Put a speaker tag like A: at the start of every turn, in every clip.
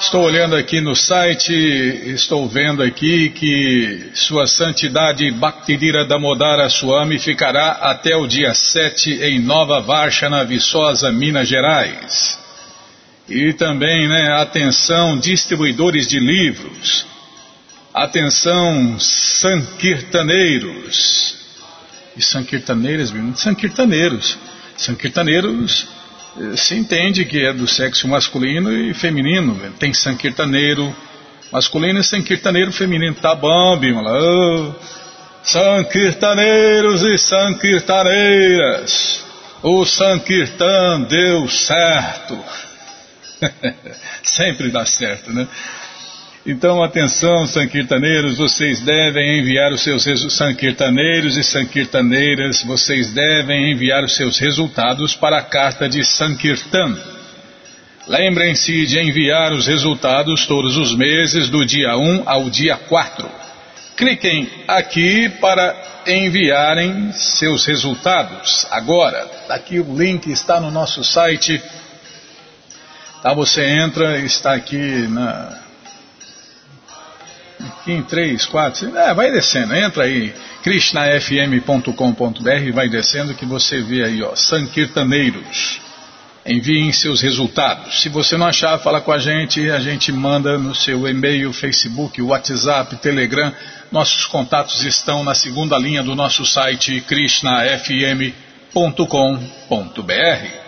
A: Estou olhando aqui no site, estou vendo aqui que Sua Santidade Bhaktidira Damodara Swami ficará até o dia 7 em Nova Varshana Viçosa, Minas Gerais. E também, né, atenção, distribuidores de livros. Atenção, sankirtaneiros. E sankirtaneiras, sankirtaneiros. Sankirtaneiros se entende que é do sexo masculino e feminino. Tem sankirtaneiro masculino e sankirtaneiro feminino. Tá bom, Bimala. Oh, sankirtaneiros e sankirtaneiras. O Sankirtan deu certo. Sempre dá certo, né? Então, atenção, sankirtaneiros, vocês devem enviar os seus sankirtaneiros e sankirtaneiras, vocês devem enviar os seus resultados para a carta de Sankirtan. Lembrem-se de enviar os resultados todos os meses, do dia 1 ao dia 4. Cliquem aqui para enviarem seus resultados. Agora, aqui o link está no nosso site. Tá, você entra, está aqui na, em 3, 4, é, vai descendo, entra aí, krishnafm.com.br, vai descendo que você vê aí, ó, Sankirtaneiros. Enviem seus resultados. Se você não achar, fala com a gente, a gente manda no seu e-mail, Facebook, WhatsApp, Telegram. Nossos contatos estão na segunda linha do nosso site krishnafm.com.br.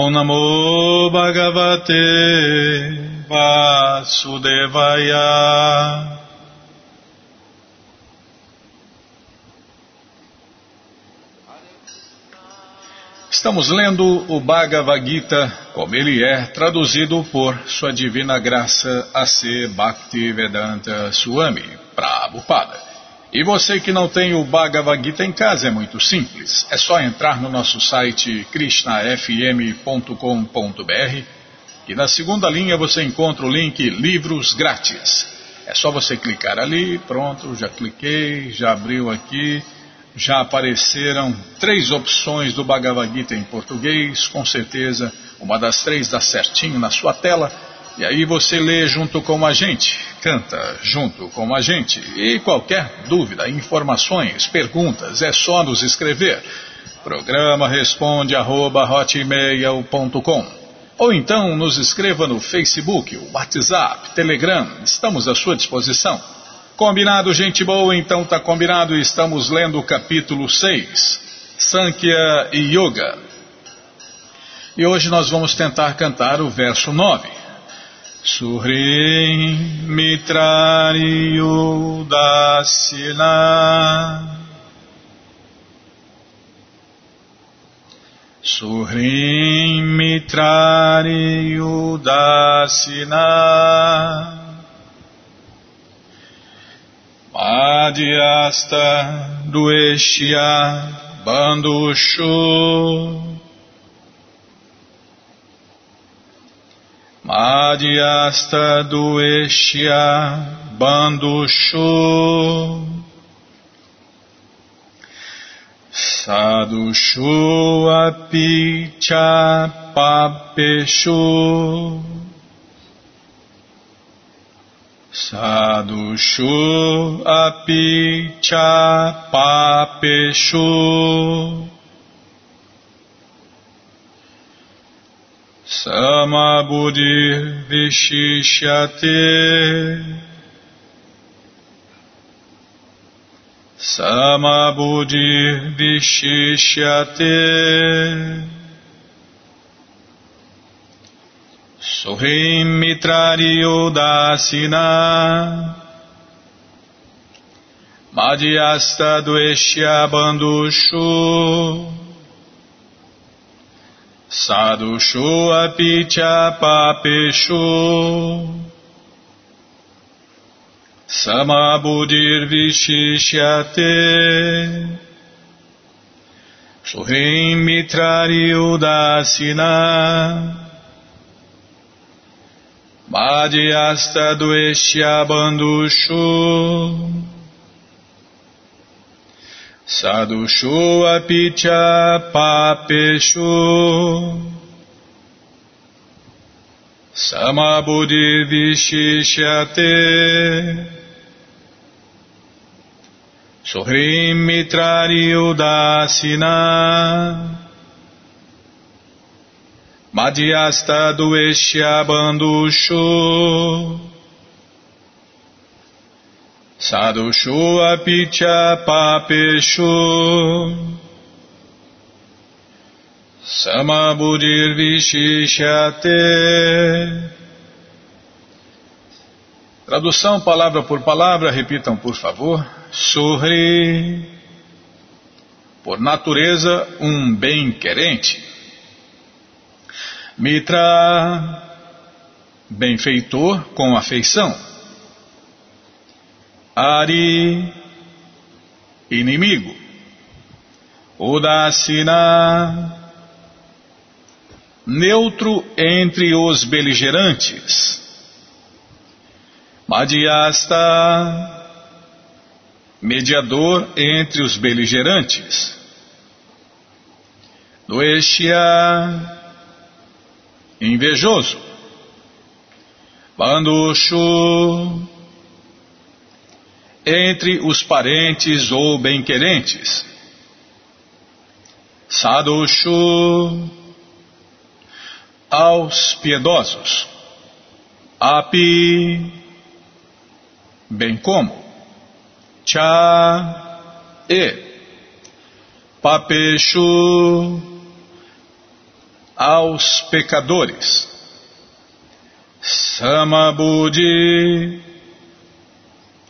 A: Om Bhagavate Vasudevaya. Estamos lendo o Bhagavad Gita como ele é, traduzido por Sua Divina Graça A.C. Bhaktivedanta Swami Prabhupada. E você que não tem o Bhagavad Gita em casa é muito simples. É só entrar no nosso site krishnafm.com.br e na segunda linha você encontra o link Livros Grátis. É só você clicar ali, pronto, já cliquei, já abriu aqui, já apareceram três opções do Bhagavad Gita em português, com certeza uma das três dá certinho na sua tela. E aí você lê junto com a gente, canta junto com a gente. E qualquer dúvida, informações, perguntas, é só nos escrever. Programa responde arroba, Ou então nos escreva no Facebook, WhatsApp, Telegram, estamos à sua disposição. Combinado, gente boa? Então tá combinado, estamos lendo o capítulo 6, Sankhya e Yoga. E hoje nós vamos tentar cantar o verso 9. Suhrim Mitrari Udasina. Suhrim Mitrari Udasina. Madhyasta Dueshya Bandushu Madhyasta Dueshya Bandushu Sadushu Apicha Papeshu. Sadushu Apicha Papeshu Samabudir Sama Samabudir Vishishate Suhim Mitrari Udasina. Madhyasta Dveshya Bandushu Sadhushu Apicha Papeshu. Samabudir Vishishyate Suhim Mitrari Udasina. Madhyasta Dveshya Bandushu Sadhushu Apicha Papeshu. Samabudhi Vishishyate Sohrim Mitrari Udasina. Madhyasta Dueshya Bandushu Sadhushu Apicha Papeshu Samabudhir Vishishyate Tradução palavra por palavra, repitam por favor. Surri, por natureza, um bem-querente. Mitra, benfeitor com afeição. Ari, inimigo. Udasina, neutro entre os beligerantes. Madhyasta, mediador entre os beligerantes. Doeshya, invejoso. Bandushu, entre os parentes ou bem-querentes. Sadushu, aos piedosos. Api, bem como cha e papeshu aos pecadores samabudi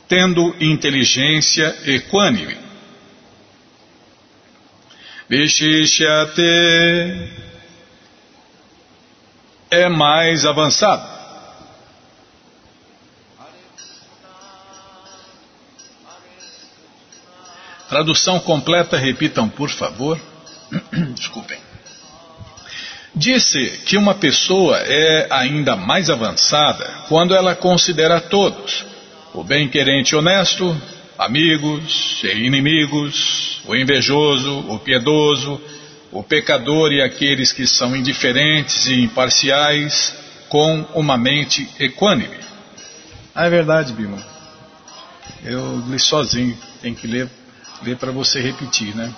A: tendo inteligência equânime vishishyate é mais avançado Tradução completa, repitam, por favor. Desculpem. Disse que uma pessoa é ainda mais avançada quando ela considera todos, o bem-querente honesto, amigos e inimigos, o invejoso, o piedoso, o pecador e aqueles que são indiferentes e imparciais, com uma mente equânime. Ah, é verdade, Bima. Eu li sozinho, tem que ler ler para você repetir, né?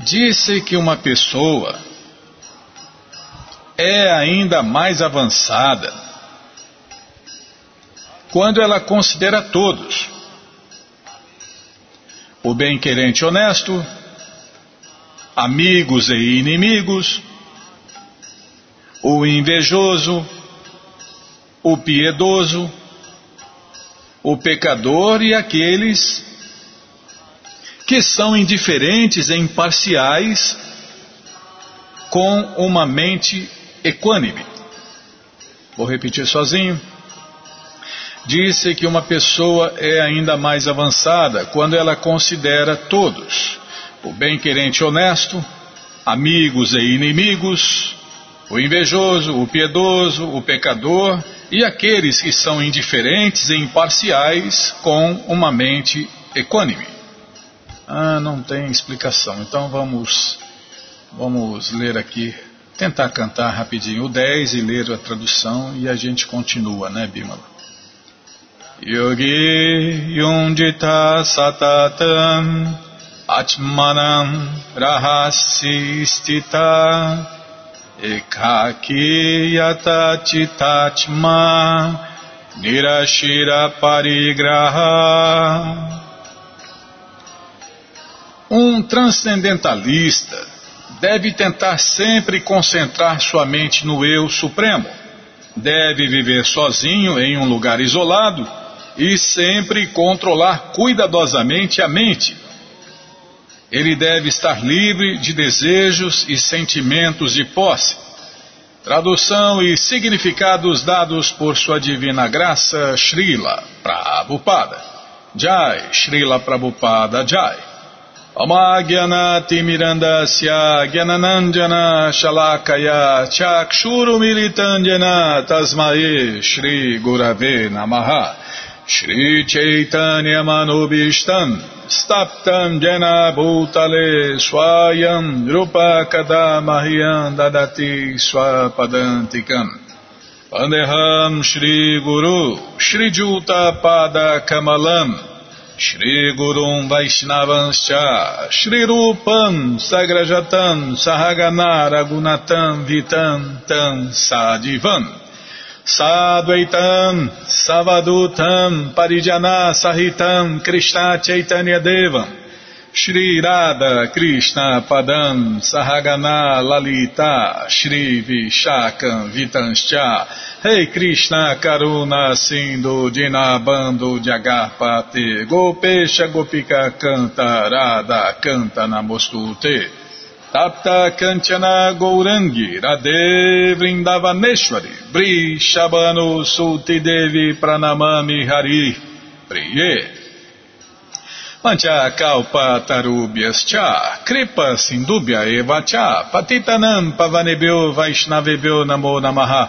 A: Disse que uma pessoa é ainda mais avançada quando ela considera todos o bem-querente honesto, amigos e inimigos, o invejoso, o piedoso, o pecador e aqueles que são indiferentes e imparciais com uma mente equânime. Vou repetir sozinho. Disse que uma pessoa é ainda mais avançada quando ela considera todos, o bem-querente honesto, amigos e inimigos, o invejoso, o piedoso, o pecador e aqueles que são indiferentes e imparciais com uma mente equânime. Ah, não tem explicação. Então vamos, vamos ler aqui, tentar cantar rapidinho o 10 e ler a tradução e a gente continua, né, Bimala? Yogi Yundita Satatam Atmanam Rahasi Stita Ekaki Yata Chitatma Nirashira Parigraha Um transcendentalista deve tentar sempre concentrar sua mente no Eu Supremo. Deve viver sozinho em um lugar isolado e sempre controlar cuidadosamente a mente. Ele deve estar livre de desejos e sentimentos de posse. Tradução e significados dados por Sua Divina Graça, Srila Prabhupada. Jai, Srila Prabhupada Jai. Shalakaya Chakshuru Militandjana Tasmae Shri Gurave Namaha Shri Chaitanya Manubishtam Staptam Jena Bhutale Swayam Rupa Kadamahyam Dadati Swapadantikam. Pandeham Shri Guru Shri Juta Pada Kamalam Shri Gurum Vaishnavanscha Shri Rupam Sagrajatam Sahagana Ragunatam Vitam Tam Sadivam Sadvaitam Savadutam Parijana Sahitam Krishna Chaitanya Devam. Shri Radha Krishna Padam Sahagana Lalita Shri Vishakam Vitanscha. Rei hey Krishna Karuna Sindhu Dinabando Jagarpate Gopesha Gopika Canta Radha Canta Namostute Tapta Kanchana Gourangi Radhe Vrindavaneshwari Bri Shabano Sulti Devi Pranamami Hari Priye. Mancha kalpa tarubhyas cha, kripa sindubhya eva cha, patitanam pavanebhyo vaishnavebhyo namo namaha,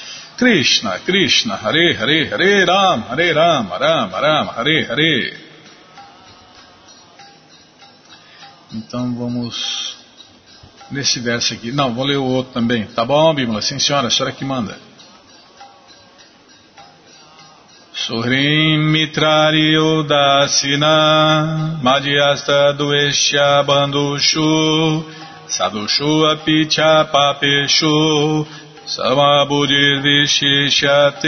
A: Krishna, Hare Hare, Hare Ram, Hare Ram, Ram Ram, Hare Hare. Então vamos nesse verso aqui. Não, vou ler o outro também. Tá bom, Bíblia? Sim, senhora, a senhora que manda. Suhrim mitrari udasina madhyasta dueshya bandushu sadushu apicha samabudir vishishate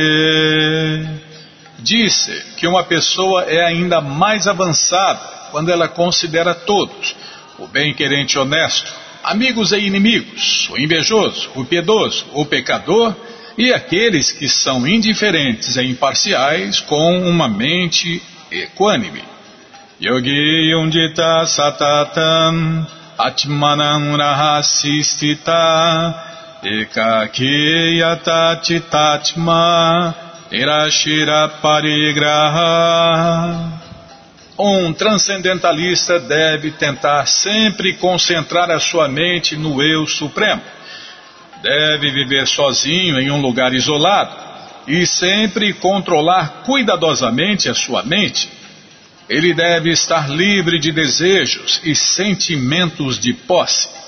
A: Disse que uma pessoa é ainda mais avançada quando ela considera todos, o bem-querente honesto, amigos e inimigos, o invejoso, o piedoso, o pecador e aqueles que são indiferentes e imparciais com uma mente equânime. Yogi Yundita Satatam Atmanam Rahasistita Ekakiyata Chitatma Nirashira Parigraha um transcendentalista deve tentar sempre concentrar a sua mente no Eu Supremo. Deve viver sozinho em um lugar isolado e sempre controlar cuidadosamente a sua mente. Ele deve estar livre de desejos e sentimentos de posse.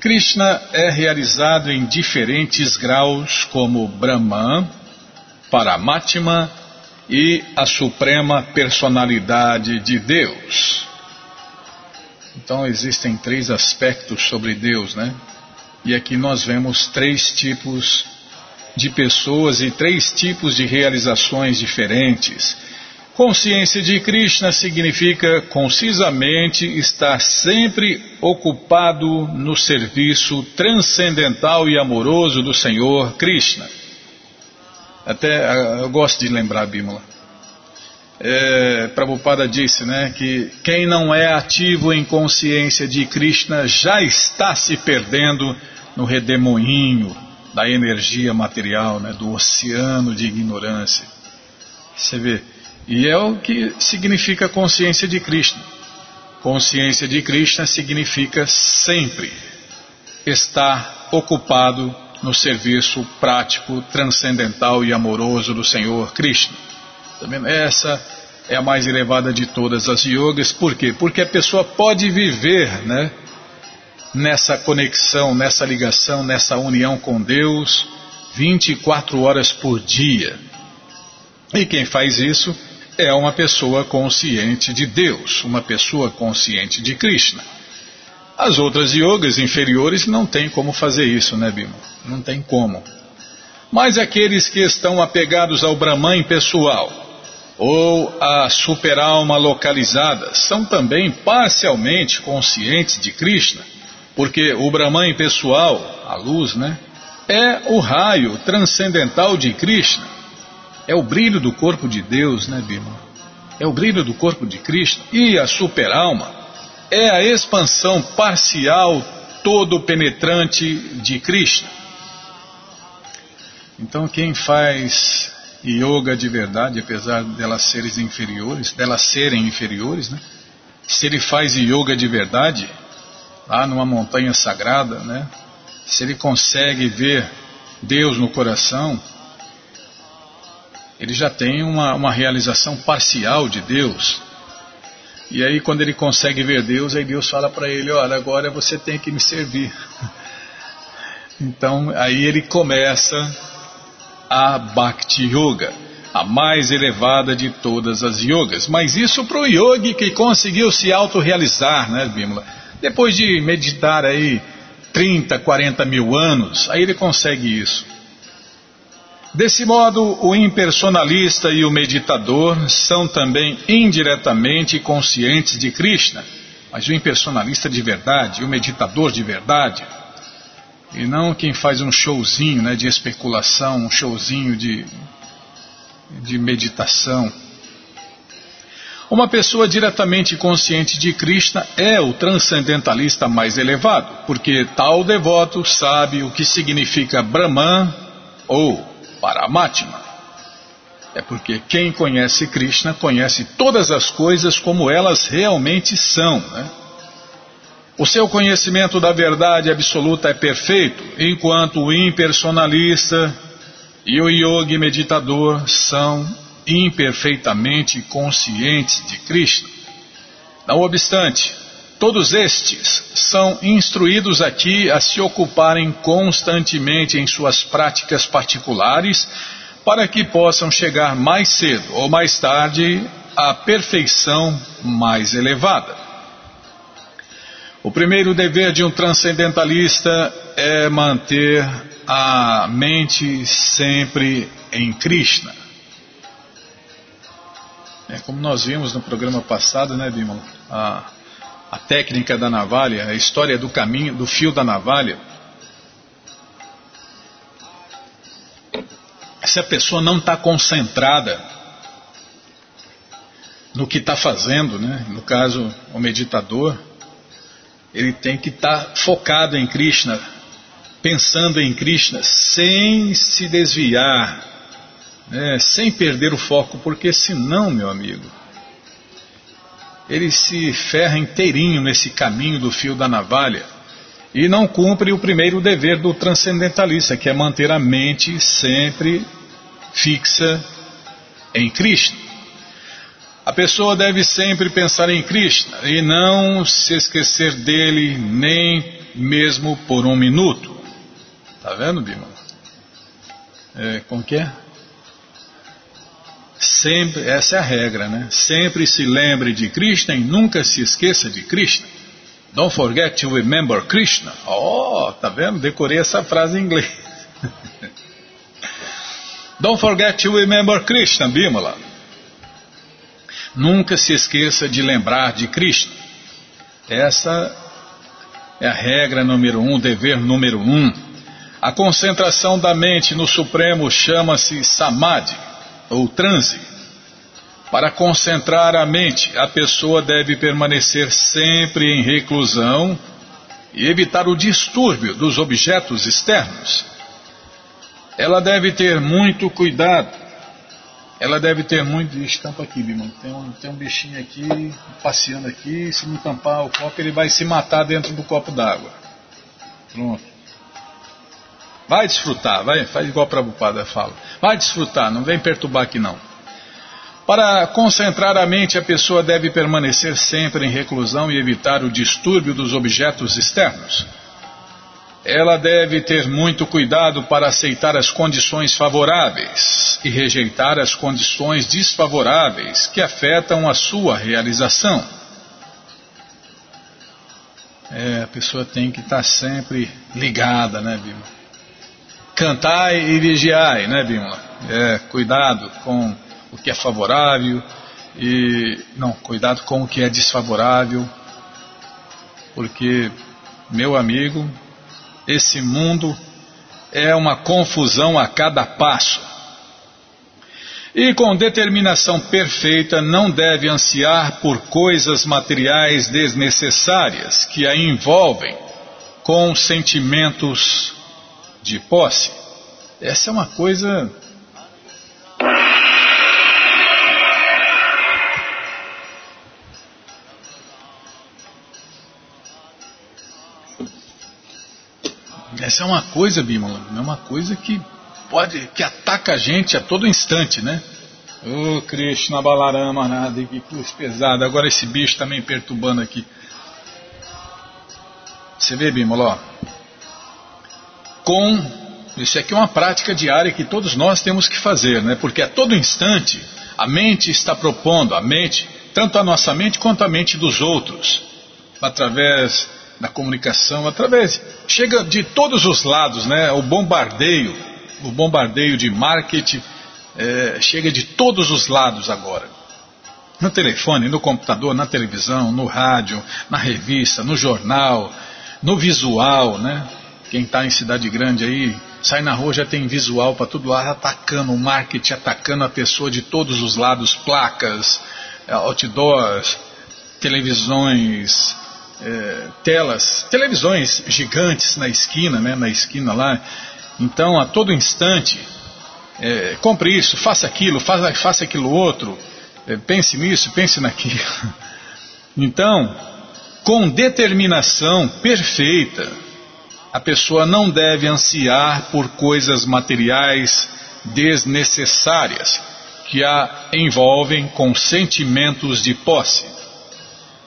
A: Krishna é realizado em diferentes graus como Brahman, Paramatma e a suprema personalidade de Deus. Então existem três aspectos sobre Deus, né? E aqui nós vemos três tipos de pessoas e três tipos de realizações diferentes. Consciência de Krishna significa concisamente estar sempre ocupado no serviço transcendental e amoroso do Senhor Krishna. Até ah, eu gosto de lembrar Bímola. É, Prabhupada disse né, que quem não é ativo em consciência de Krishna já está se perdendo no redemoinho da energia material, né, do oceano de ignorância. Você vê. E é o que significa consciência de Krishna. Consciência de Krishna significa sempre estar ocupado no serviço prático, transcendental e amoroso do Senhor Krishna. Essa é a mais elevada de todas as yogas. Por quê? Porque a pessoa pode viver, né, nessa conexão, nessa ligação, nessa união com Deus 24 horas por dia. E quem faz isso é uma pessoa consciente de Deus, uma pessoa consciente de Krishna. As outras yogas inferiores não têm como fazer isso, né, Bima? Não tem como. Mas aqueles que estão apegados ao Brahman pessoal ou à superalma localizada são também parcialmente conscientes de Krishna, porque o Brahman pessoal, a luz, né, é o raio transcendental de Krishna. É o brilho do corpo de Deus, né, Bima? É o brilho do corpo de Krishna. E a superalma é a expansão parcial, todo penetrante de Krishna. Então quem faz yoga de verdade, apesar delas serem inferiores, delas serem inferiores, né? Se ele faz yoga de verdade, lá numa montanha sagrada, né? Se ele consegue ver Deus no coração, ele já tem uma, uma realização parcial de Deus. E aí, quando ele consegue ver Deus, aí Deus fala para ele: Olha, agora você tem que me servir. Então, aí ele começa a Bhakti Yoga, a mais elevada de todas as yogas. Mas isso para o yogi que conseguiu se autorrealizar, né, Bimala? Depois de meditar aí 30, 40 mil anos, aí ele consegue isso. Desse modo, o impersonalista e o meditador são também indiretamente conscientes de Krishna, mas o impersonalista de verdade, o meditador de verdade, e não quem faz um showzinho né, de especulação, um showzinho de, de meditação. Uma pessoa diretamente consciente de Krishna é o transcendentalista mais elevado, porque tal devoto sabe o que significa Brahman ou Paramatma. É porque quem conhece Krishna conhece todas as coisas como elas realmente são. Né? O seu conhecimento da verdade absoluta é perfeito, enquanto o impersonalista e o yogi meditador são imperfeitamente conscientes de Krishna. Não obstante, Todos estes são instruídos aqui a se ocuparem constantemente em suas práticas particulares para que possam chegar mais cedo ou mais tarde à perfeição mais elevada. O primeiro dever de um transcendentalista é manter a mente sempre em Krishna. É como nós vimos no programa passado, né, Bimala? A a técnica da navalha, a história do caminho, do fio da navalha. Se a pessoa não está concentrada no que está fazendo, né? no caso, o meditador, ele tem que estar tá focado em Krishna, pensando em Krishna, sem se desviar, né? sem perder o foco, porque senão, meu amigo, ele se ferra inteirinho nesse caminho do fio da navalha e não cumpre o primeiro dever do transcendentalista, que é manter a mente sempre fixa em Krishna. A pessoa deve sempre pensar em Krishna e não se esquecer dele nem mesmo por um minuto. Tá vendo, Bima? É, como que é? Sempre, essa é a regra, né? Sempre se lembre de Krishna e nunca se esqueça de Krishna. Don't forget to remember Krishna. Oh, tá vendo? Decorei essa frase em inglês. Don't forget to remember Krishna, Bimala. Nunca se esqueça de lembrar de Krishna. Essa é a regra número um, dever número um. A concentração da mente no Supremo chama-se Samadhi ou transe. Para concentrar a mente, a pessoa deve permanecer sempre em reclusão e evitar o distúrbio dos objetos externos. Ela deve ter muito cuidado. Ela deve ter muito. Estampa aqui, Bimão. Tem um, tem um bichinho aqui, passeando aqui. Se não tampar o copo, ele vai se matar dentro do copo d'água. Pronto. Vai desfrutar, vai, faz igual a Prabhupada fala. Vai desfrutar, não vem perturbar aqui não. Para concentrar a mente, a pessoa deve permanecer sempre em reclusão e evitar o distúrbio dos objetos externos. Ela deve ter muito cuidado para aceitar as condições favoráveis e rejeitar as condições desfavoráveis que afetam a sua realização. É, a pessoa tem que estar sempre ligada, né, Bima? Cantai e vigiai, né, Bima? É, cuidado com o que é favorável e não, cuidado com o que é desfavorável, porque meu amigo, esse mundo é uma confusão a cada passo. E com determinação perfeita não deve ansiar por coisas materiais desnecessárias que a envolvem com sentimentos de posse. Essa é uma coisa Essa é uma coisa, Bímola, é uma coisa que pode, que ataca a gente a todo instante, né? Ô oh, Krishna Balarama, nada, que cruz pesada. Agora esse bicho também perturbando aqui. Você vê, Bímola, ó. Com. Isso aqui é uma prática diária que todos nós temos que fazer, né? Porque a todo instante a mente está propondo, a mente, tanto a nossa mente quanto a mente dos outros, através da comunicação, através. Chega de todos os lados, né? O bombardeio, o bombardeio de marketing é, chega de todos os lados agora. No telefone, no computador, na televisão, no rádio, na revista, no jornal, no visual, né? Quem está em cidade grande aí, sai na rua já tem visual para tudo lá, atacando o marketing, atacando a pessoa de todos os lados, placas, outdoors, televisões, é, telas, televisões gigantes na esquina, né, na esquina lá. Então, a todo instante, é, compre isso, faça aquilo, faça, faça aquilo outro, é, pense nisso, pense naquilo. Então, com determinação perfeita, a pessoa não deve ansiar por coisas materiais desnecessárias que a envolvem com sentimentos de posse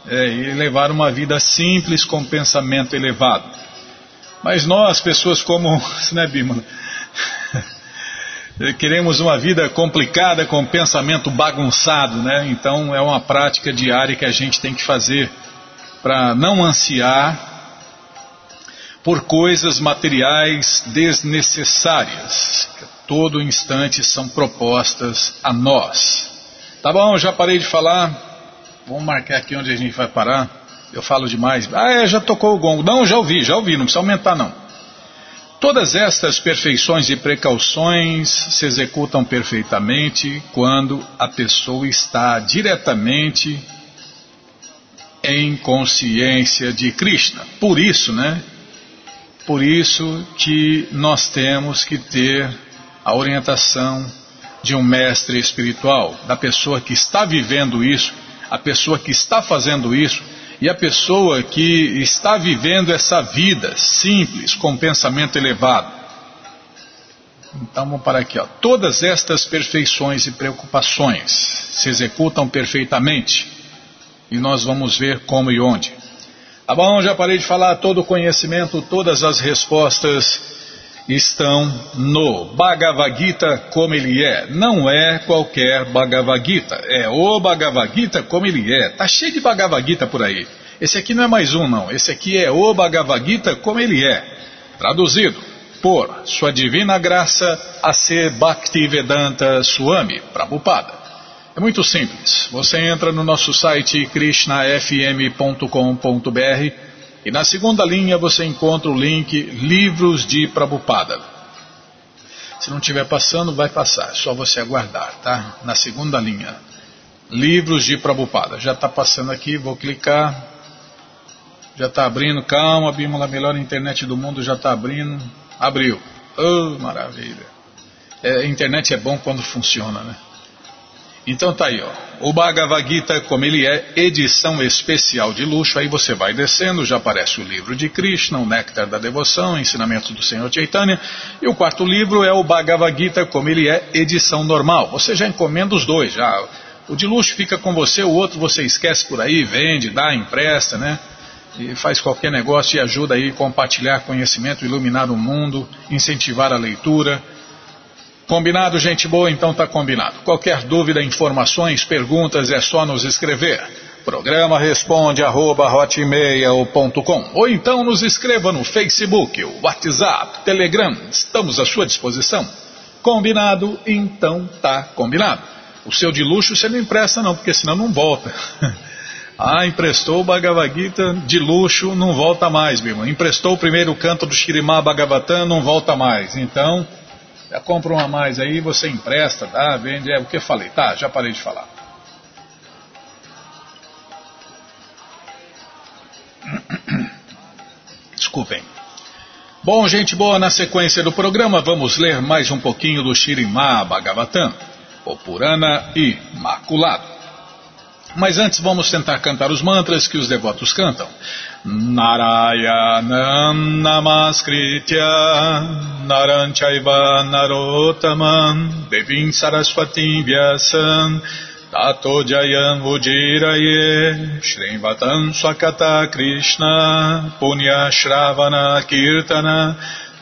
A: é, e levar uma vida simples com pensamento elevado. Mas nós, pessoas como, né? Queremos uma vida complicada com pensamento bagunçado, né? Então é uma prática diária que a gente tem que fazer para não ansiar por coisas materiais desnecessárias, que a todo instante são propostas a nós. Tá bom, já parei de falar. Vamos marcar aqui onde a gente vai parar. Eu falo demais. Ah, é, já tocou o gongo. Não, já ouvi, já ouvi, não precisa aumentar não. Todas estas perfeições e precauções se executam perfeitamente quando a pessoa está diretamente em consciência de Krishna. Por isso, né? Por isso que nós temos que ter a orientação de um mestre espiritual, da pessoa que está vivendo isso a pessoa que está fazendo isso e a pessoa que está vivendo essa vida simples, com pensamento elevado. Então vamos parar aqui. Ó. Todas estas perfeições e preocupações se executam perfeitamente e nós vamos ver como e onde. Tá bom, já parei de falar todo o conhecimento, todas as respostas estão no Bhagavad Gita como ele é. Não é qualquer Bhagavad Gita, é o Bhagavad Gita como ele é. Tá cheio de Bhagavad Gita por aí. Esse aqui não é mais um, não. Esse aqui é o Bhagavad Gita como ele é. Traduzido por Sua Divina Graça a ser Bhaktivedanta Swami Prabhupada. É muito simples. Você entra no nosso site krishnafm.com.br e na segunda linha você encontra o link Livros de Prabupada. Se não estiver passando, vai passar, é só você aguardar, tá? Na segunda linha. Livros de Prabupada. Já está passando aqui, vou clicar. Já está abrindo, calma, Bímola, a melhor internet do mundo já está abrindo. Abriu. Oh, maravilha. É, a internet é bom quando funciona, né? Então tá aí, ó. O Bhagavad Gita, como ele é, edição especial de luxo, aí você vai descendo, já aparece o livro de Krishna, o Néctar da Devoção, Ensinamento do Senhor Chaitanya, e o quarto livro é o Bhagavad Gita, como ele é, edição normal. Você já encomenda os dois, já O de luxo fica com você, o outro você esquece por aí, vende, dá, empresta, né? E faz qualquer negócio e ajuda aí a compartilhar conhecimento, iluminar o mundo, incentivar a leitura. Combinado, gente boa? Então tá combinado. Qualquer dúvida, informações, perguntas é só nos escrever. Programa responde arroba hotmail.com ou então nos escreva no Facebook, WhatsApp, Telegram, estamos à sua disposição. Combinado? Então tá combinado. O seu de luxo você não empresta não, porque senão não volta. ah, emprestou o Bhagavad Gita de luxo, não volta mais, meu irmão. Emprestou o primeiro canto do Shirimá Bhagavatam, não volta mais. Então, compra um a mais aí, você empresta, dá, vende, é o que eu falei. Tá, já parei de falar. Desculpem. Bom, gente boa, na sequência do programa vamos ler mais um pouquinho do Shirimá Bhagavatam, o Purana Imaculado. Mas antes vamos tentar cantar os mantras que os devotos cantam. Narayanam Namaskritya Naranchaiva Narotaman Devim Saraswatim Vyasam Tato Jayam Ujiraye Srimvatam Swakata Krishna Punya Shravana Kirtana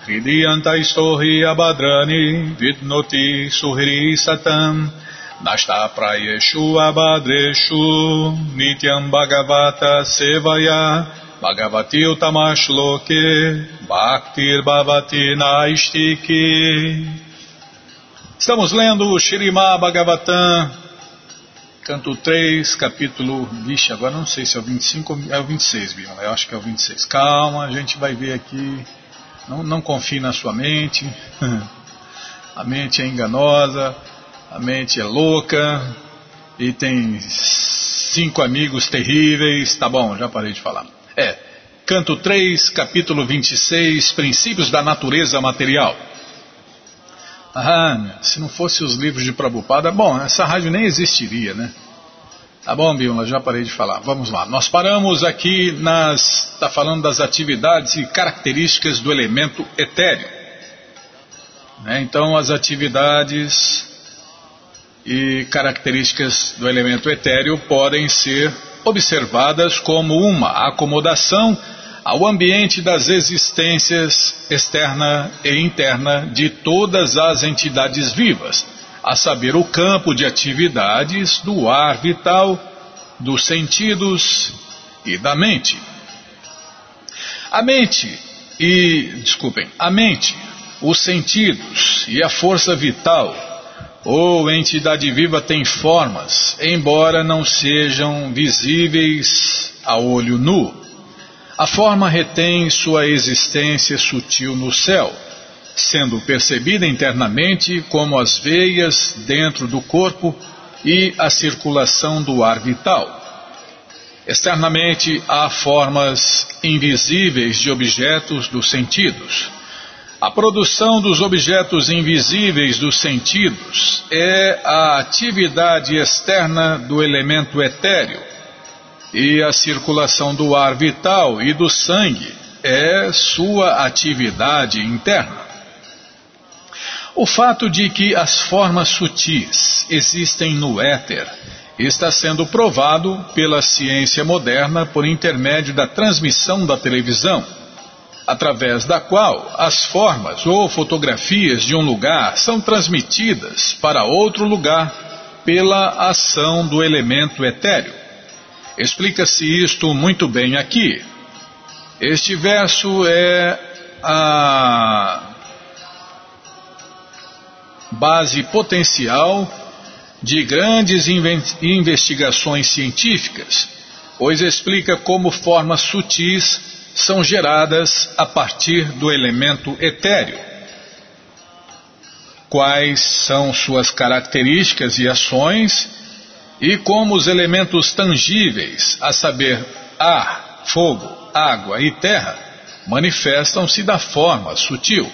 A: Hridiyanta Istohi Abadrani Vidnoti Suhri Satam Nasta Prayeshu Abadreshu Nityam Bhagavata Sevaya Bhagavati Utamashloke Bhaktir Bhavati Naistiki Estamos lendo o Shirima Bhagavatam canto 3, capítulo. Vixe, agora não sei se é o 25 ou é o 26, Bima. Eu acho que é o 26. Calma, a gente vai ver aqui. Não, não confie na sua mente. A mente é enganosa, a mente é louca e tem cinco amigos terríveis. Tá bom, já parei de falar. É, canto 3, capítulo 26, Princípios da Natureza Material. Ah, se não fosse os livros de Prabhupada, bom, essa rádio nem existiria, né? Tá bom, Bímola, já parei de falar. Vamos lá. Nós paramos aqui nas. Está falando das atividades e características do elemento etéreo. Né? Então, as atividades e características do elemento etéreo podem ser observadas como uma acomodação ao ambiente das existências externa e interna de todas as entidades vivas, a saber, o campo de atividades do ar vital, dos sentidos e da mente. A mente e, desculpem, a mente, os sentidos e a força vital ou entidade viva têm formas, embora não sejam visíveis a olho nu. A forma retém sua existência sutil no céu, sendo percebida internamente como as veias dentro do corpo e a circulação do ar vital. Externamente há formas invisíveis de objetos dos sentidos. A produção dos objetos invisíveis dos sentidos é a atividade externa do elemento etéreo, e a circulação do ar vital e do sangue é sua atividade interna. O fato de que as formas sutis existem no éter está sendo provado pela ciência moderna por intermédio da transmissão da televisão, através da qual as formas ou fotografias de um lugar são transmitidas para outro lugar pela ação do elemento etéreo. Explica-se isto muito bem aqui. Este verso é a base potencial de grandes investigações científicas, pois explica como formas sutis são geradas a partir do elemento etéreo. Quais são suas características e ações e como os elementos tangíveis, a saber, ar, fogo, água e terra, manifestam-se da forma sutil.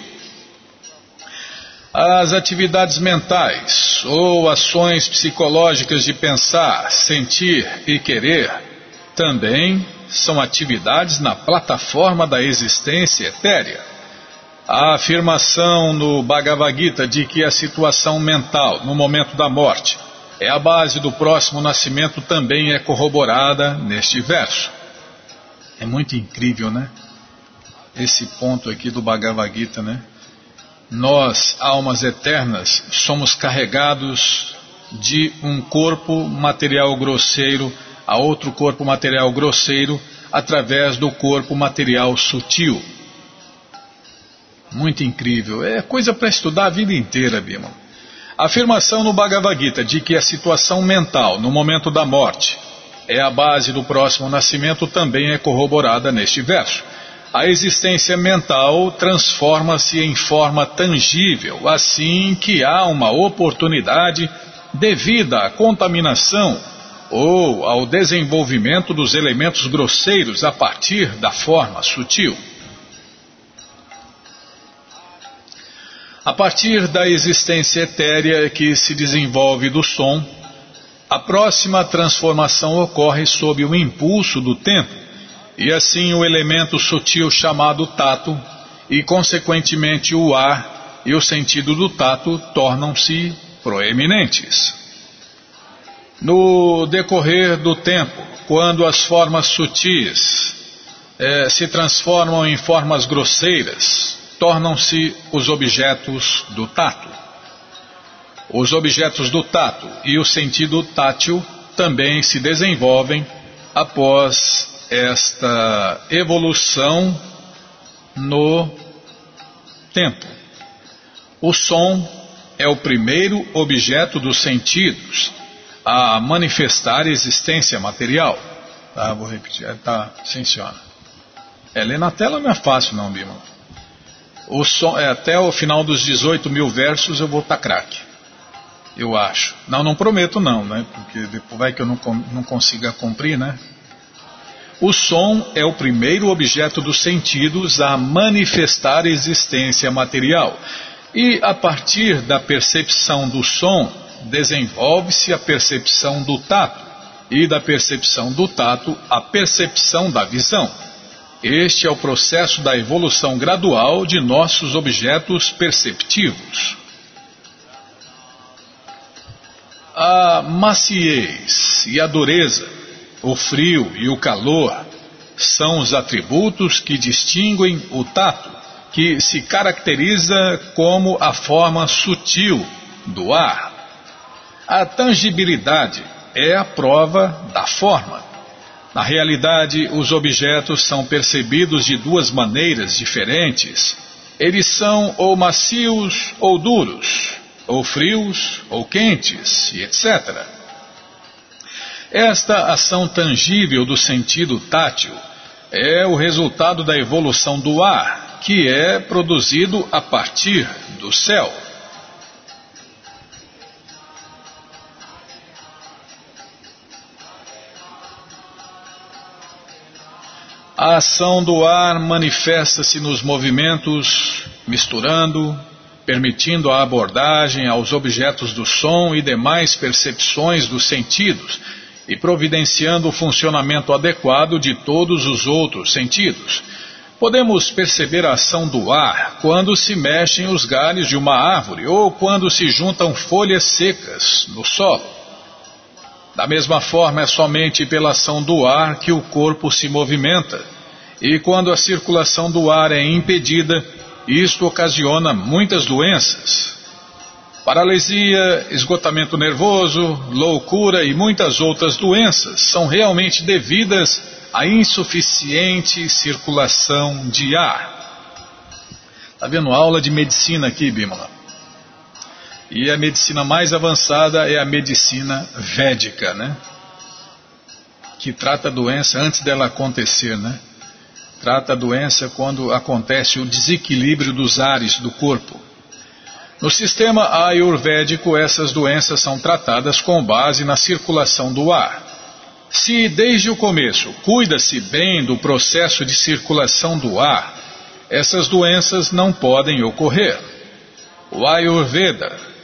A: As atividades mentais ou ações psicológicas de pensar, sentir e querer também são atividades na plataforma da existência etérea. A afirmação no Bhagavad Gita de que a situação mental no momento da morte é a base do próximo nascimento também é corroborada neste verso. É muito incrível, né? Esse ponto aqui do Bhagavad Gita, né? Nós, almas eternas, somos carregados de um corpo material grosseiro a outro corpo material grosseiro através do corpo material sutil. Muito incrível. É coisa para estudar a vida inteira, Bima. A afirmação no Bhagavad Gita de que a situação mental no momento da morte é a base do próximo nascimento também é corroborada neste verso. A existência mental transforma-se em forma tangível assim que há uma oportunidade devida à contaminação ou ao desenvolvimento dos elementos grosseiros a partir da forma sutil. A partir da existência etérea que se desenvolve do som, a próxima transformação ocorre sob o impulso do tempo, e assim o elemento sutil chamado tato, e consequentemente o ar e o sentido do tato tornam-se proeminentes. No decorrer do tempo, quando as formas sutis eh, se transformam em formas grosseiras, tornam-se os objetos do tato. Os objetos do tato e o sentido tátil também se desenvolvem após esta evolução no tempo. O som é o primeiro objeto dos sentidos a manifestar existência material. Tá, vou repetir. É, tá, sim, senhora. É, ler na tela não é fácil, não, Bima. O som, é, até o final dos 18 mil versos eu vou estar tá craque. Eu acho. Não, não prometo não, né? Porque depois vai que eu não, não consiga cumprir, né? O som é o primeiro objeto dos sentidos a manifestar existência material. E a partir da percepção do som, desenvolve-se a percepção do tato, e da percepção do tato, a percepção da visão. Este é o processo da evolução gradual de nossos objetos perceptivos. A maciez e a dureza, o frio e o calor, são os atributos que distinguem o tato, que se caracteriza como a forma sutil do ar. A tangibilidade é a prova da forma. Na realidade, os objetos são percebidos de duas maneiras diferentes. Eles são ou macios ou duros, ou frios ou quentes, e etc. Esta ação tangível do sentido tátil é o resultado da evolução do ar, que é produzido a partir do céu. A ação do ar manifesta-se nos movimentos, misturando, permitindo a abordagem aos objetos do som e demais percepções dos sentidos e providenciando o funcionamento adequado de todos os outros sentidos. Podemos perceber a ação do ar quando se mexem os galhos de uma árvore ou quando se juntam folhas secas no solo. Da mesma forma, é somente pela ação do ar que o corpo se movimenta, e quando a circulação do ar é impedida, isto ocasiona muitas doenças. Paralisia, esgotamento nervoso, loucura e muitas outras doenças são realmente devidas à insuficiente circulação de ar. Está vendo aula de medicina aqui, Bimala? E a medicina mais avançada é a medicina védica, né? Que trata a doença antes dela acontecer, né? Trata a doença quando acontece o desequilíbrio dos ares do corpo. No sistema ayurvédico, essas doenças são tratadas com base na circulação do ar. Se desde o começo cuida-se bem do processo de circulação do ar, essas doenças não podem ocorrer. O Ayurveda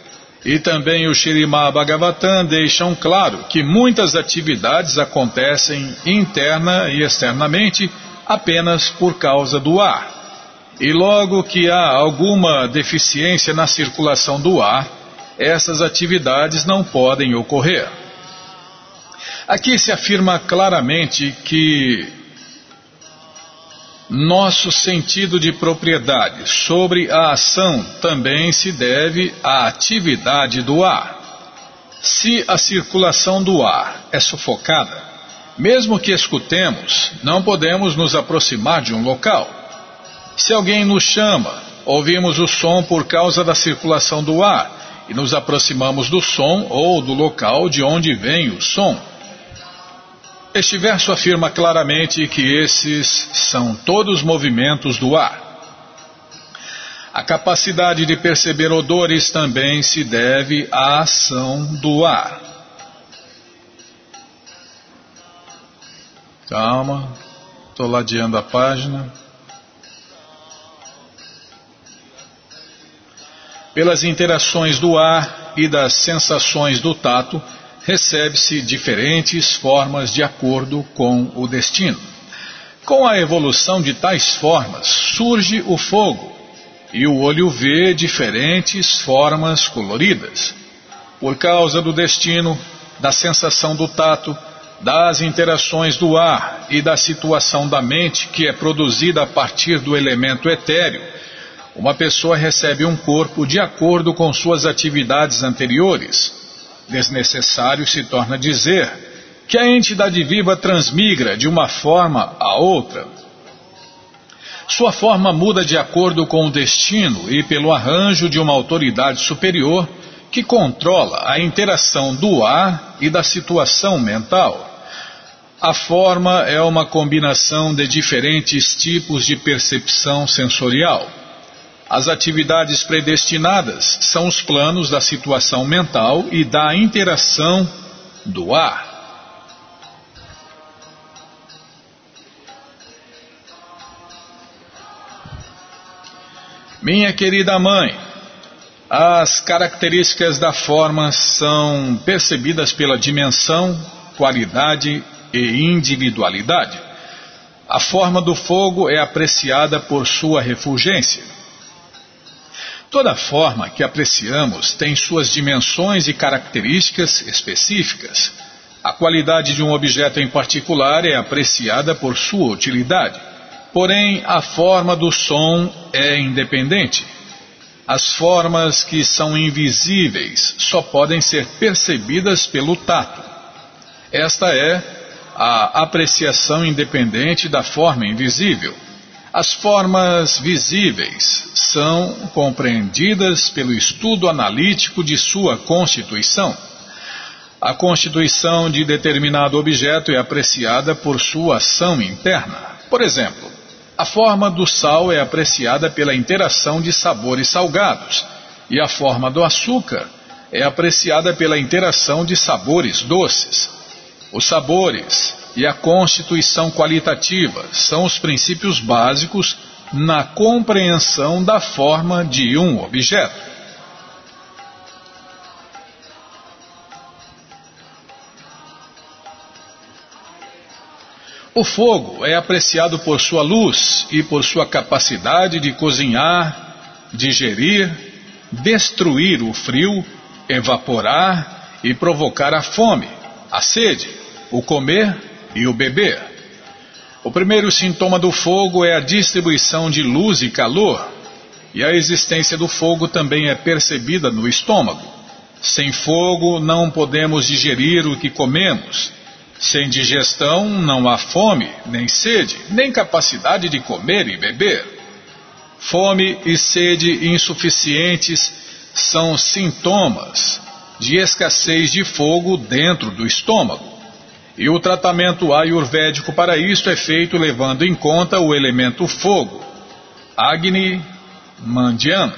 A: e também o Shirimá Bhagavatam deixam claro que muitas atividades acontecem interna e externamente apenas por causa do ar. E logo que há alguma deficiência na circulação do ar, essas atividades não podem ocorrer. Aqui se afirma claramente que nosso sentido de propriedade sobre a ação também se deve à atividade do ar. Se a circulação do ar é sufocada, mesmo que escutemos, não podemos nos aproximar de um local. Se alguém nos chama, ouvimos o som por causa da circulação do ar e nos aproximamos do som ou do local de onde vem o som. Este verso afirma claramente que esses são todos movimentos do ar. A capacidade de perceber odores também se deve à ação do ar. Calma, estou ladeando a página. Pelas interações do ar e das sensações do tato, recebe-se diferentes formas de acordo com o destino. Com a evolução de tais formas, surge o fogo, e o olho vê diferentes formas coloridas. Por causa do destino, da sensação do tato, das interações do ar e da situação da mente que é produzida a partir do elemento etéreo, uma pessoa recebe um corpo de acordo com suas atividades anteriores Desnecessário se torna dizer que a entidade viva transmigra de uma forma a outra. Sua forma muda de acordo com o destino e pelo arranjo de uma autoridade superior que controla a interação do ar e da situação mental. A forma é uma combinação de diferentes tipos de percepção sensorial. As atividades predestinadas são os planos da situação mental e da interação do ar. Minha querida mãe, as características da forma são percebidas pela dimensão, qualidade e individualidade. A forma do fogo é apreciada por sua refulgência. Toda forma que apreciamos tem suas dimensões e características específicas. A qualidade de um objeto em particular é apreciada por sua utilidade. Porém, a forma do som é independente. As formas que são invisíveis só podem ser percebidas pelo tato. Esta é a apreciação independente da forma invisível. As formas visíveis são compreendidas pelo estudo analítico de sua constituição. A constituição de determinado objeto é apreciada por sua ação interna. Por exemplo, a forma do sal é apreciada pela interação de sabores salgados, e a forma do açúcar é apreciada pela interação de sabores doces. Os sabores e a constituição qualitativa são os princípios básicos na compreensão da forma de um objeto. O fogo é apreciado por sua luz e por sua capacidade de cozinhar, digerir, destruir o frio, evaporar e provocar a fome, a sede, o comer e o beber. O primeiro sintoma do fogo é a distribuição de luz e calor, e a existência do fogo também é percebida no estômago. Sem fogo não podemos digerir o que comemos. Sem digestão não há fome, nem sede, nem capacidade de comer e beber. Fome e sede insuficientes são sintomas de escassez de fogo dentro do estômago. E o tratamento ayurvédico para isto é feito levando em conta o elemento fogo, Agni Mandyan.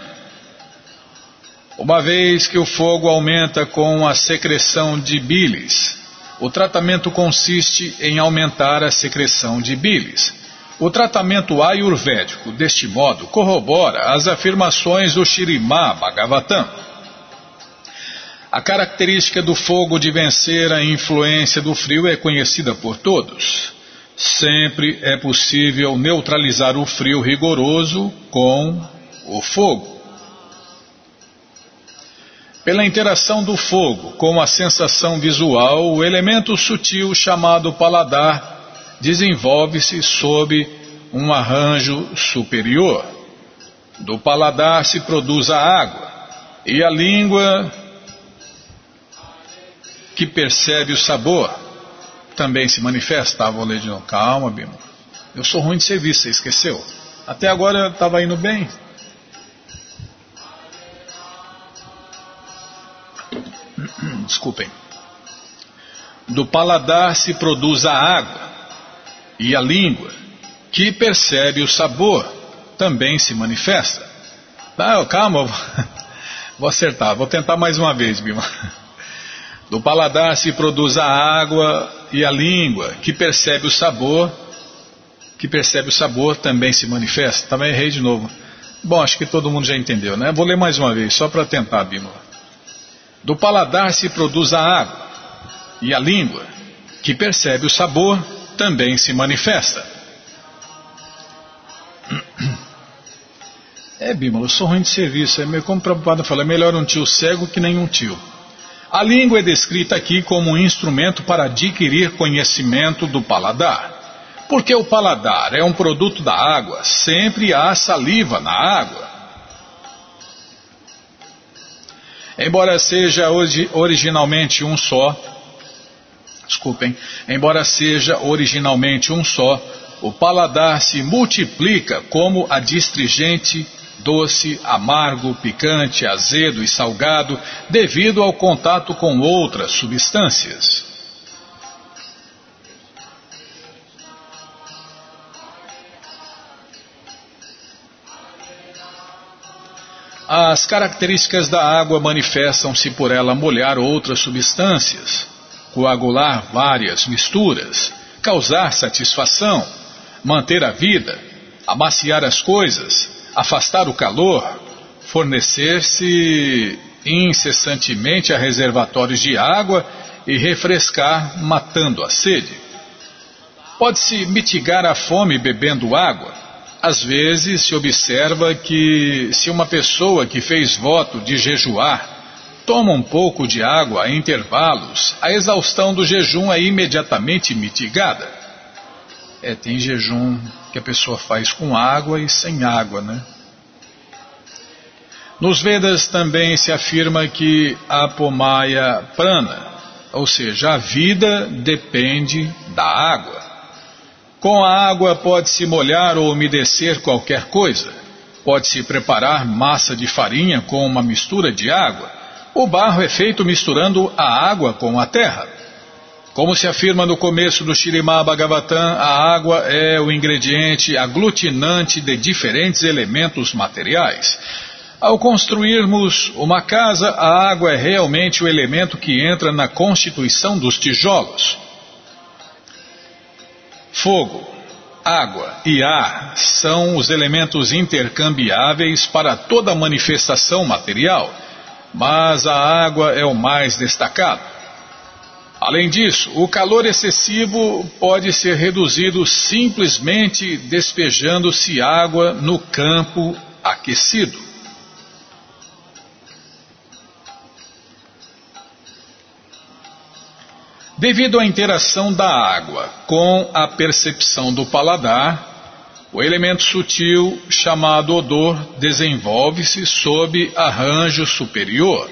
A: Uma vez que o fogo aumenta com a secreção de bilis, o tratamento consiste em aumentar a secreção de bilis. O tratamento ayurvédico, deste modo, corrobora as afirmações do Shirimá Bhagavatam. A característica do fogo de vencer a influência do frio é conhecida por todos. Sempre é possível neutralizar o frio rigoroso com o fogo. Pela interação do fogo com a sensação visual, o elemento sutil chamado paladar desenvolve-se sob um arranjo superior. Do paladar se produz a água, e a língua que percebe o sabor também se manifesta. Ah, vou ler de novo. Calma, Bima. Eu sou ruim de serviço, você esqueceu? Até agora estava indo bem. Desculpem. Do paladar se produz a água e a língua, que percebe o sabor, também se manifesta. Ah, calma, vou acertar, vou tentar mais uma vez, Bima. Do paladar se produz a água e a língua, que percebe o sabor, que percebe o sabor também se manifesta. Também errei de novo. Bom, acho que todo mundo já entendeu, né? Vou ler mais uma vez, só para tentar, Bima. Do paladar se produz a água e a língua, que percebe o sabor, também se manifesta. É, Bima, eu sou ruim de serviço. É meio como o Prabhupada é melhor um tio cego que nenhum tio. A língua é descrita aqui como um instrumento para adquirir conhecimento do paladar. Porque o paladar é um produto da água, sempre há saliva na água. Embora seja originalmente um só, desculpem, embora seja originalmente um só, o paladar se multiplica como a distringente doce, amargo, picante, azedo e salgado devido ao contato com outras substâncias. As características da água manifestam-se por ela molhar outras substâncias, coagular várias misturas, causar satisfação, manter a vida, amaciar as coisas, afastar o calor, fornecer-se incessantemente a reservatórios de água e refrescar, matando a sede. Pode-se mitigar a fome bebendo água. Às vezes se observa que, se uma pessoa que fez voto de jejuar toma um pouco de água a intervalos, a exaustão do jejum é imediatamente mitigada. É, tem jejum que a pessoa faz com água e sem água, né? Nos Vedas também se afirma que a pomaya prana, ou seja, a vida depende da água. Com a água pode-se molhar ou umedecer qualquer coisa. Pode-se preparar massa de farinha com uma mistura de água. O barro é feito misturando a água com a terra. Como se afirma no começo do Shirimá Bhagavatam, a água é o ingrediente aglutinante de diferentes elementos materiais. Ao construirmos uma casa, a água é realmente o elemento que entra na constituição dos tijolos. Fogo, água e ar são os elementos intercambiáveis para toda manifestação material, mas a água é o mais destacado. Além disso, o calor excessivo pode ser reduzido simplesmente despejando-se água no campo aquecido. Devido à interação da água com a percepção do paladar, o elemento sutil chamado odor desenvolve-se sob arranjo superior.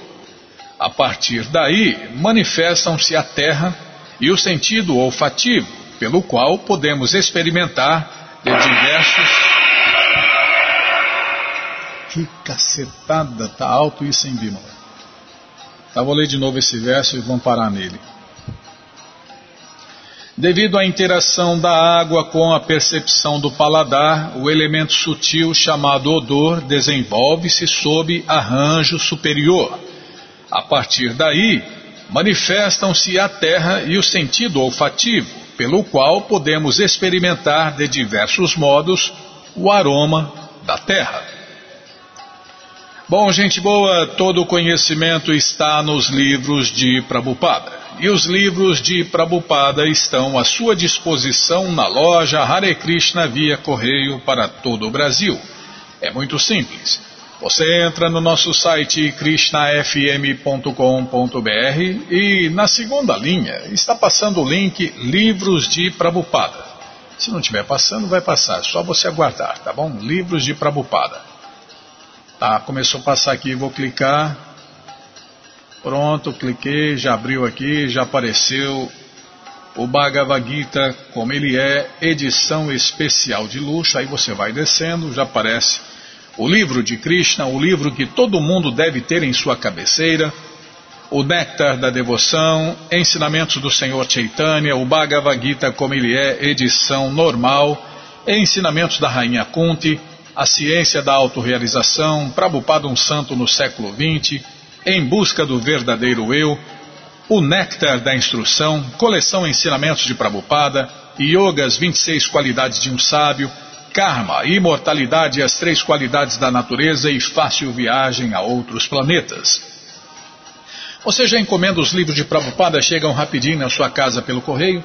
A: A partir daí, manifestam-se a terra e o sentido olfativo, pelo qual podemos experimentar de diversos. Que cacetada, tá alto isso em Bímola. Tá, vou ler de novo esse verso e vamos parar nele. Devido à interação da água com a percepção do paladar, o elemento sutil chamado odor desenvolve-se sob arranjo superior. A partir daí, manifestam-se a terra e o sentido olfativo, pelo qual podemos experimentar de diversos modos o aroma da terra. Bom, gente boa, todo o conhecimento está nos livros de Prabhupada e os livros de Prabhupada estão à sua disposição na loja Hare Krishna via correio para todo o Brasil. É muito simples. Você entra no nosso site krishnafm.com.br e na segunda linha está passando o link Livros de Prabupada. Se não estiver passando, vai passar, é só você aguardar, tá bom? Livros de Prabupada. Tá, começou a passar aqui, vou clicar. Pronto, cliquei, já abriu aqui, já apareceu o Bhagavad Gita como ele é, edição especial de luxo. Aí você vai descendo, já aparece o livro de Krishna, o livro que todo mundo deve ter em sua cabeceira, o Néctar da Devoção, Ensinamentos do Senhor Chaitanya, o Bhagavad Gita como ele é, edição normal, Ensinamentos da Rainha Kunti, a Ciência da Autorrealização, Prabhupada um Santo no século XX, Em Busca do Verdadeiro Eu, o Néctar da Instrução, Coleção Ensinamentos de Prabhupada, Yogas 26 Qualidades de um Sábio, karma, imortalidade e as três qualidades da natureza e fácil viagem a outros planetas. Você já encomenda os livros de Prabhupada, chegam rapidinho na sua casa pelo correio,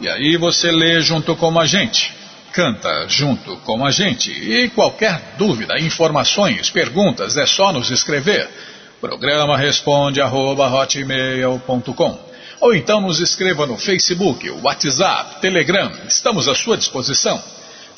A: e aí você lê junto com a gente, canta junto com a gente. E qualquer dúvida, informações, perguntas, é só nos escrever. Programa responde arroba, ou então nos escreva no Facebook, WhatsApp, Telegram, estamos à sua disposição.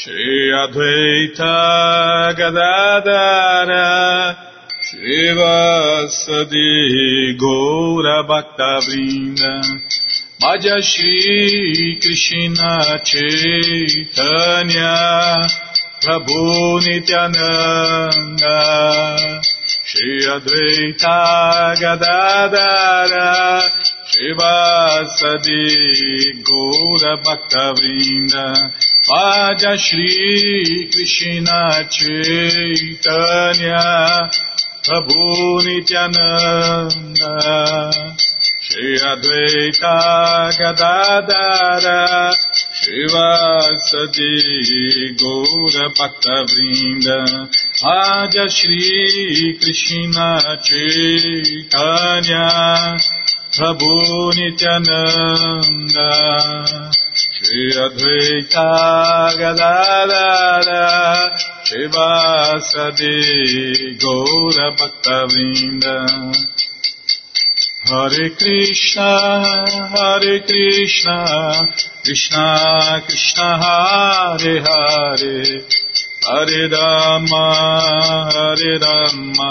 A: Shri Advaita Gadadara Srivasadi Gaura Bhaktavrinda Madhya Shri Krishna Chaitanya Prabhu Nityananda. Shri Advaita Gadadara Srivasadi Gaura Bhaktavrinda Vaja Shri Krishna Chaitanya Prabhu Nityananda Shri Advaita Gadadara Shivasadi Gaura Bhakta Prabhu Nityananda Shri Advaita Gadadara Shivasadi Gaura Bhakta Vrinda Hare Krishna Hare Krishna Krishna Krishna Hare Hare. Hare Rama Hare Rama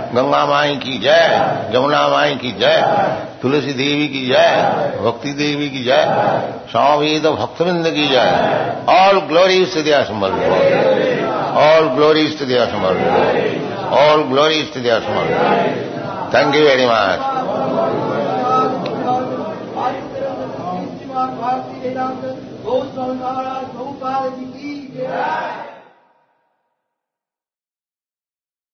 B: Ganga माई की जय जमुना माई की जय, तुलसी देवी की जय, भक्ति देवी की जय स्वामी तो भक्तविंद की जय। ऑल ग्लोरी स्थिति असमल ऑल ग्लोरी स्थिति असमल ऑल ग्लोरी स्थिति असमल थैंक यू वेरी मच